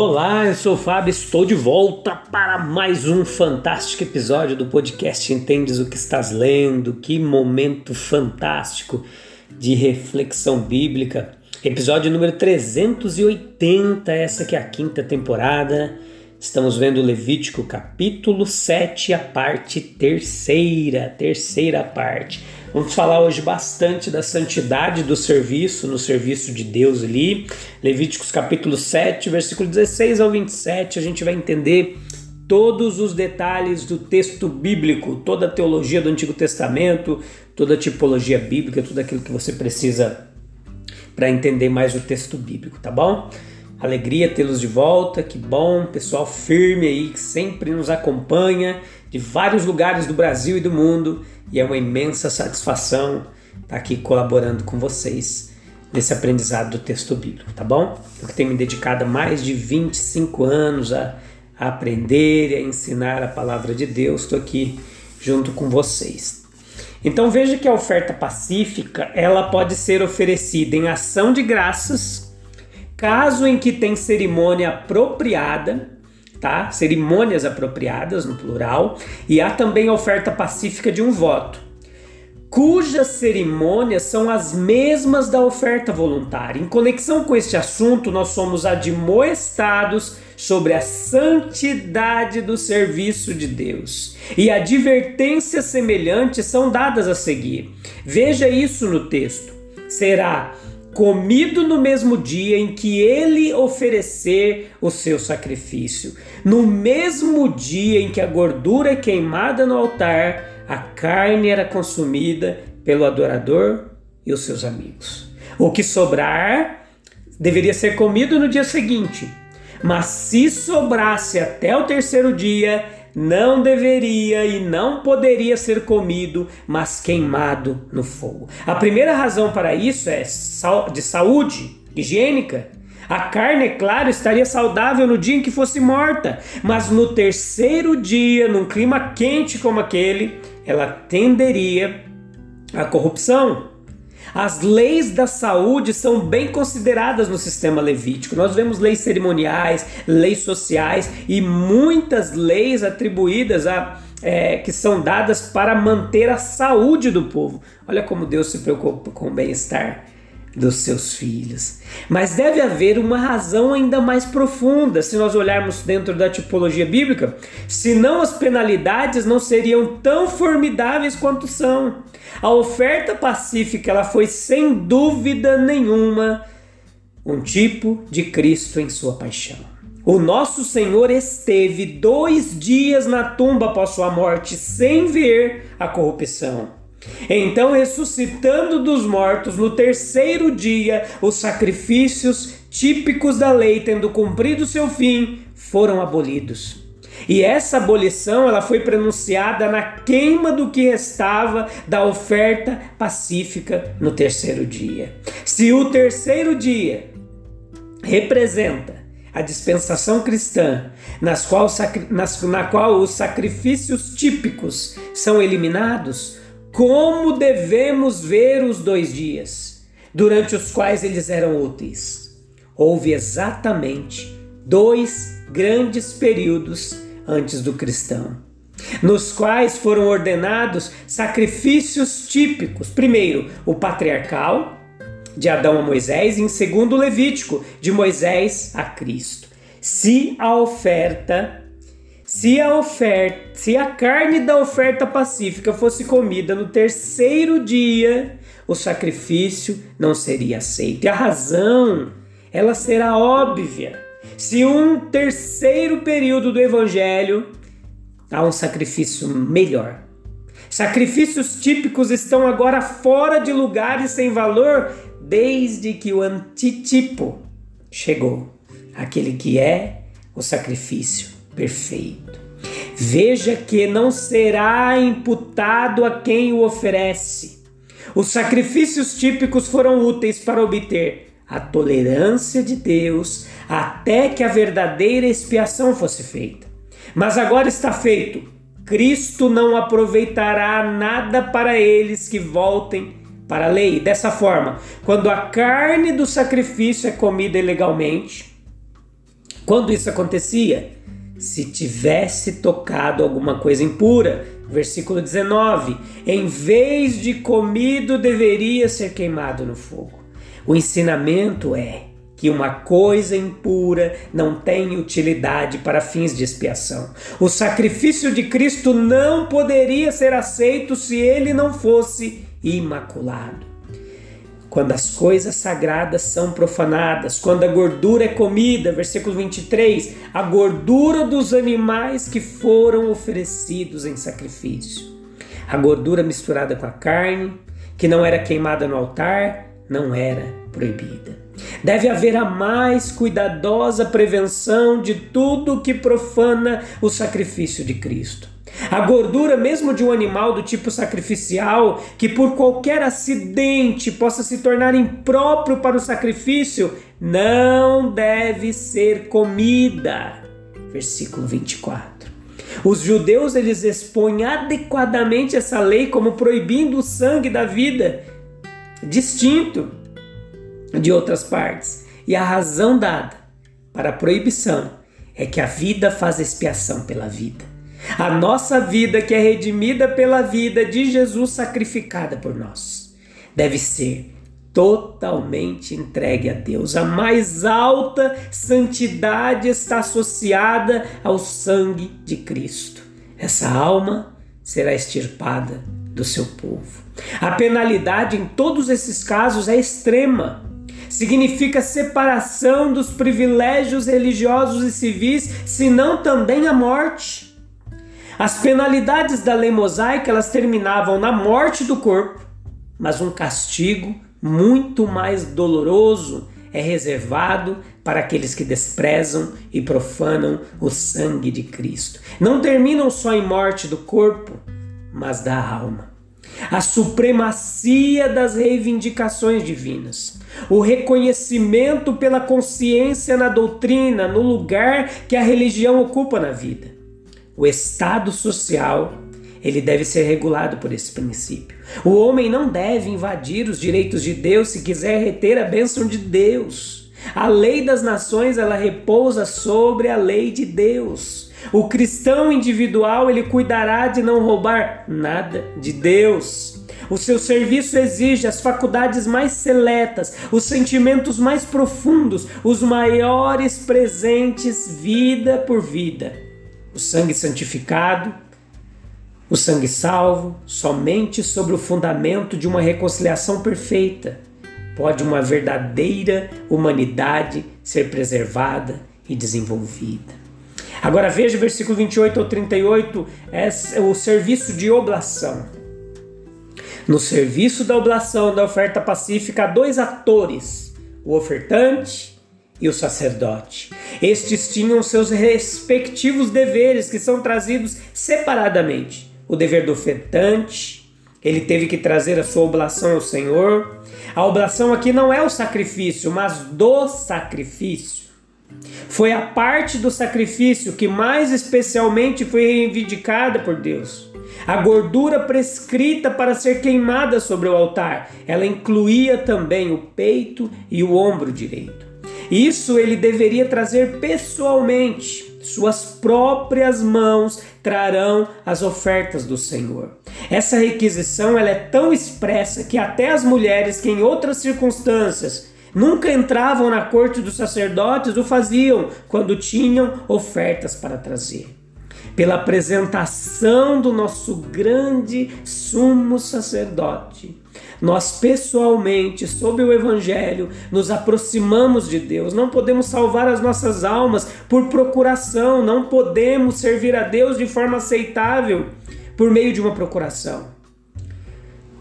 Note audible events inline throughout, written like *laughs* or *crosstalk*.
Olá, eu sou o Fábio, estou de volta para mais um fantástico episódio do podcast Entendes o que estás lendo? Que momento fantástico de reflexão bíblica. Episódio número 380, essa que é a quinta temporada. Estamos vendo Levítico capítulo 7, a parte terceira, terceira parte. Vamos falar hoje bastante da santidade do serviço, no serviço de Deus ali. Levíticos capítulo 7, versículo 16 ao 27, a gente vai entender todos os detalhes do texto bíblico, toda a teologia do Antigo Testamento, toda a tipologia bíblica, tudo aquilo que você precisa para entender mais o texto bíblico, tá bom? Alegria tê-los de volta, que bom, pessoal firme aí que sempre nos acompanha de vários lugares do Brasil e do mundo e é uma imensa satisfação estar aqui colaborando com vocês nesse aprendizado do texto bíblico, tá bom? Eu que tenho me dedicado mais de 25 anos a, a aprender e a ensinar a palavra de Deus, estou aqui junto com vocês. Então veja que a oferta pacífica ela pode ser oferecida em ação de graças, caso em que tem cerimônia apropriada, tá? Cerimônias apropriadas no plural, e há também a oferta pacífica de um voto, cujas cerimônias são as mesmas da oferta voluntária. Em conexão com este assunto, nós somos admoestados sobre a santidade do serviço de Deus. E advertências semelhantes são dadas a seguir. Veja isso no texto. Será comido no mesmo dia em que ele oferecer o seu sacrifício. No mesmo dia em que a gordura é queimada no altar, a carne era consumida pelo adorador e os seus amigos. O que sobrar deveria ser comido no dia seguinte, mas se sobrasse até o terceiro dia, não deveria e não poderia ser comido, mas queimado no fogo. A primeira razão para isso é de saúde, higiênica. A carne, é claro, estaria saudável no dia em que fosse morta, mas no terceiro dia, num clima quente como aquele, ela tenderia à corrupção. As leis da saúde são bem consideradas no sistema levítico. Nós vemos leis cerimoniais, leis sociais e muitas leis atribuídas a é, que são dadas para manter a saúde do povo. Olha como Deus se preocupa com o bem-estar dos seus filhos. Mas deve haver uma razão ainda mais profunda se nós olharmos dentro da tipologia bíblica, senão as penalidades não seriam tão formidáveis quanto são. A oferta pacífica ela foi sem dúvida nenhuma um tipo de Cristo em sua paixão. O nosso Senhor esteve dois dias na tumba após sua morte sem ver a corrupção. Então, ressuscitando dos mortos no terceiro dia, os sacrifícios típicos da lei, tendo cumprido seu fim, foram abolidos. E essa abolição ela foi pronunciada na queima do que restava da oferta pacífica no terceiro dia. Se o terceiro dia representa a dispensação cristã, nas qual, nas, na qual os sacrifícios típicos são eliminados, como devemos ver os dois dias, durante os quais eles eram úteis? Houve exatamente dois grandes períodos antes do cristão, nos quais foram ordenados sacrifícios típicos. Primeiro, o patriarcal, de Adão a Moisés, e em segundo, o levítico, de Moisés a Cristo. Se a oferta se a oferta, se a carne da oferta pacífica fosse comida no terceiro dia, o sacrifício não seria aceito. E a razão, ela será óbvia. Se um terceiro período do evangelho há um sacrifício melhor. Sacrifícios típicos estão agora fora de lugar e sem valor desde que o antitipo chegou aquele que é o sacrifício perfeito. Veja que não será imputado a quem o oferece. Os sacrifícios típicos foram úteis para obter a tolerância de Deus até que a verdadeira expiação fosse feita. Mas agora está feito. Cristo não aproveitará nada para eles que voltem para a lei. Dessa forma, quando a carne do sacrifício é comida ilegalmente, quando isso acontecia? Se tivesse tocado alguma coisa impura, versículo 19, em vez de comido, deveria ser queimado no fogo. O ensinamento é que uma coisa impura não tem utilidade para fins de expiação. O sacrifício de Cristo não poderia ser aceito se ele não fosse imaculado. Quando as coisas sagradas são profanadas, quando a gordura é comida, versículo 23, a gordura dos animais que foram oferecidos em sacrifício. A gordura misturada com a carne, que não era queimada no altar, não era proibida. Deve haver a mais cuidadosa prevenção de tudo que profana o sacrifício de Cristo. A gordura, mesmo de um animal do tipo sacrificial, que por qualquer acidente possa se tornar impróprio para o sacrifício, não deve ser comida. Versículo 24. Os judeus eles expõem adequadamente essa lei como proibindo o sangue da vida, distinto de outras partes. E a razão dada para a proibição é que a vida faz expiação pela vida. A nossa vida, que é redimida pela vida de Jesus sacrificada por nós, deve ser totalmente entregue a Deus. A mais alta santidade está associada ao sangue de Cristo. Essa alma será extirpada do seu povo. A penalidade em todos esses casos é extrema. Significa separação dos privilégios religiosos e civis, se não também a morte. As penalidades da lei mosaica elas terminavam na morte do corpo, mas um castigo muito mais doloroso é reservado para aqueles que desprezam e profanam o sangue de Cristo. Não terminam só em morte do corpo, mas da alma. A supremacia das reivindicações divinas, o reconhecimento pela consciência na doutrina, no lugar que a religião ocupa na vida o estado social ele deve ser regulado por esse princípio. O homem não deve invadir os direitos de Deus se quiser reter a bênção de Deus. A lei das nações ela repousa sobre a lei de Deus. O cristão individual ele cuidará de não roubar nada de Deus. O seu serviço exige as faculdades mais seletas, os sentimentos mais profundos, os maiores presentes, vida por vida o sangue santificado, o sangue salvo, somente sobre o fundamento de uma reconciliação perfeita pode uma verdadeira humanidade ser preservada e desenvolvida. Agora veja o versículo 28 ao 38, é o serviço de oblação. No serviço da oblação da oferta pacífica há dois atores, o ofertante e o sacerdote. Estes tinham seus respectivos deveres que são trazidos separadamente. O dever do ofertante, ele teve que trazer a sua oblação ao Senhor. A oblação aqui não é o sacrifício, mas do sacrifício. Foi a parte do sacrifício que mais especialmente foi reivindicada por Deus. A gordura prescrita para ser queimada sobre o altar, ela incluía também o peito e o ombro direito. Isso ele deveria trazer pessoalmente. Suas próprias mãos trarão as ofertas do Senhor. Essa requisição ela é tão expressa que até as mulheres que em outras circunstâncias nunca entravam na corte dos sacerdotes o faziam quando tinham ofertas para trazer. Pela apresentação do nosso grande sumo sacerdote, nós pessoalmente, sob o Evangelho, nos aproximamos de Deus. Não podemos salvar as nossas almas por procuração, não podemos servir a Deus de forma aceitável por meio de uma procuração.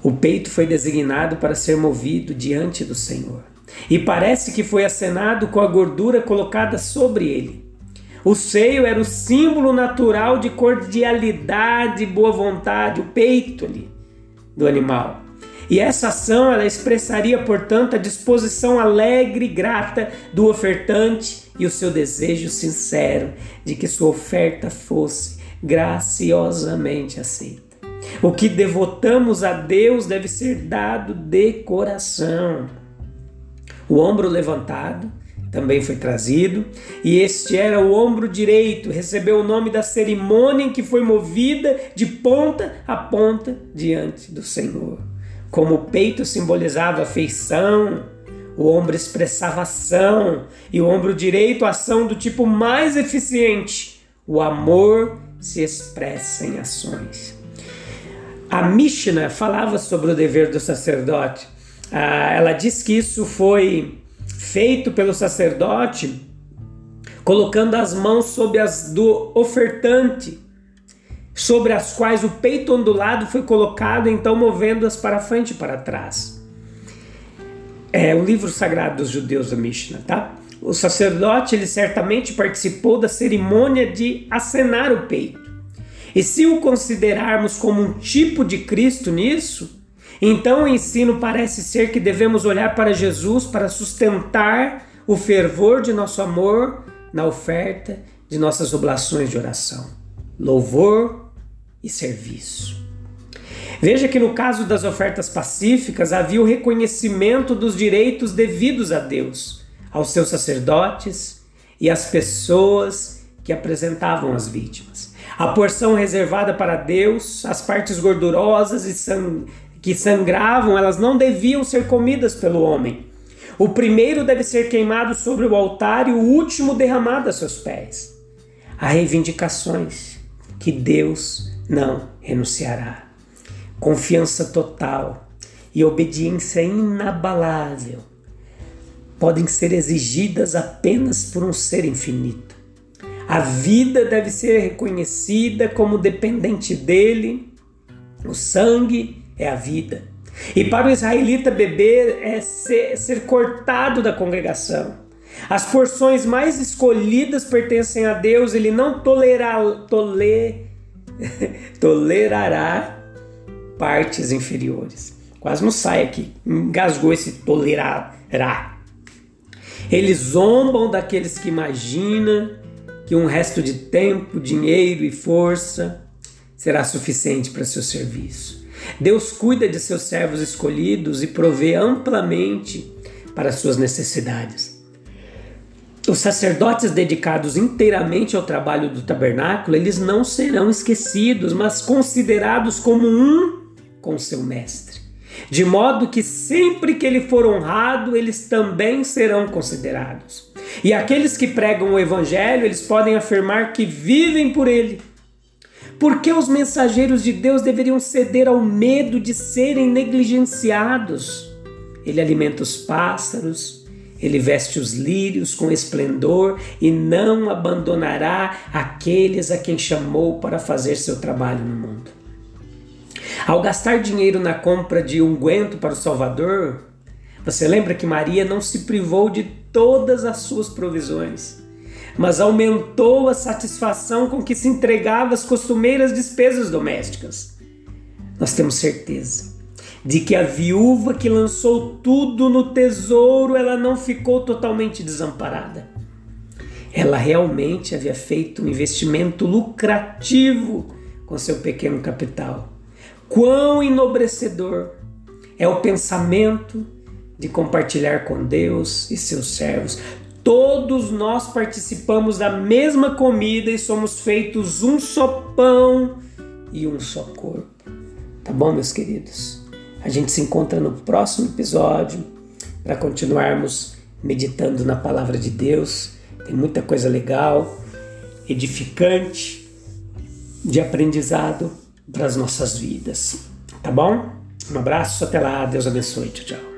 O peito foi designado para ser movido diante do Senhor, e parece que foi acenado com a gordura colocada sobre ele. O seio era o símbolo natural de cordialidade e boa vontade, o peito ali do animal. E essa ação ela expressaria, portanto, a disposição alegre e grata do ofertante e o seu desejo sincero de que sua oferta fosse graciosamente aceita. O que devotamos a Deus deve ser dado de coração. O ombro levantado também foi trazido, e este era o ombro direito, recebeu o nome da cerimônia em que foi movida de ponta a ponta diante do Senhor. Como o peito simbolizava afeição, o ombro expressava ação, e o ombro direito ação do tipo mais eficiente. O amor se expressa em ações. A Mishnah falava sobre o dever do sacerdote. Ah, ela diz que isso foi feito pelo sacerdote colocando as mãos sobre as do ofertante, sobre as quais o peito ondulado foi colocado, então movendo-as para frente e para trás. É o livro sagrado dos judeus da Mishnah, tá? O sacerdote, ele certamente participou da cerimônia de acenar o peito. E se o considerarmos como um tipo de Cristo nisso, então o ensino parece ser que devemos olhar para Jesus para sustentar o fervor de nosso amor na oferta de nossas oblações de oração, louvor e serviço. Veja que no caso das ofertas pacíficas havia o reconhecimento dos direitos devidos a Deus, aos seus sacerdotes e às pessoas que apresentavam as vítimas. A porção reservada para Deus, as partes gordurosas e que sangravam, elas não deviam ser comidas pelo homem. O primeiro deve ser queimado sobre o altar e o último derramado a seus pés. Há reivindicações que Deus não renunciará. Confiança total e obediência inabalável podem ser exigidas apenas por um ser infinito. A vida deve ser reconhecida como dependente dele, o sangue é a vida. E para o israelita beber é ser, ser cortado da congregação. As porções mais escolhidas pertencem a Deus, ele não tolerar, tole, *laughs* tolerará partes inferiores. Quase não sai aqui, engasgou esse tolerará. Eles zombam daqueles que imaginam que um resto de tempo, dinheiro e força será suficiente para seu serviço. Deus cuida de seus servos escolhidos e provê amplamente para suas necessidades. Os sacerdotes dedicados inteiramente ao trabalho do tabernáculo, eles não serão esquecidos, mas considerados como um com seu mestre. De modo que sempre que ele for honrado, eles também serão considerados. E aqueles que pregam o evangelho, eles podem afirmar que vivem por ele. Porque os mensageiros de Deus deveriam ceder ao medo de serem negligenciados? Ele alimenta os pássaros, ele veste os lírios com esplendor e não abandonará aqueles a quem chamou para fazer seu trabalho no mundo. Ao gastar dinheiro na compra de unguento para o Salvador, você lembra que Maria não se privou de todas as suas provisões, mas aumentou a satisfação com que se entregava às costumeiras despesas domésticas. Nós temos certeza de que a viúva que lançou tudo no tesouro, ela não ficou totalmente desamparada. Ela realmente havia feito um investimento lucrativo com seu pequeno capital. Quão enobrecedor é o pensamento de compartilhar com Deus e seus servos. Todos nós participamos da mesma comida e somos feitos um só pão e um só corpo. Tá bom, meus queridos? A gente se encontra no próximo episódio para continuarmos meditando na palavra de Deus. Tem muita coisa legal, edificante, de aprendizado para as nossas vidas. Tá bom? Um abraço, até lá, Deus abençoe, tchau, tchau.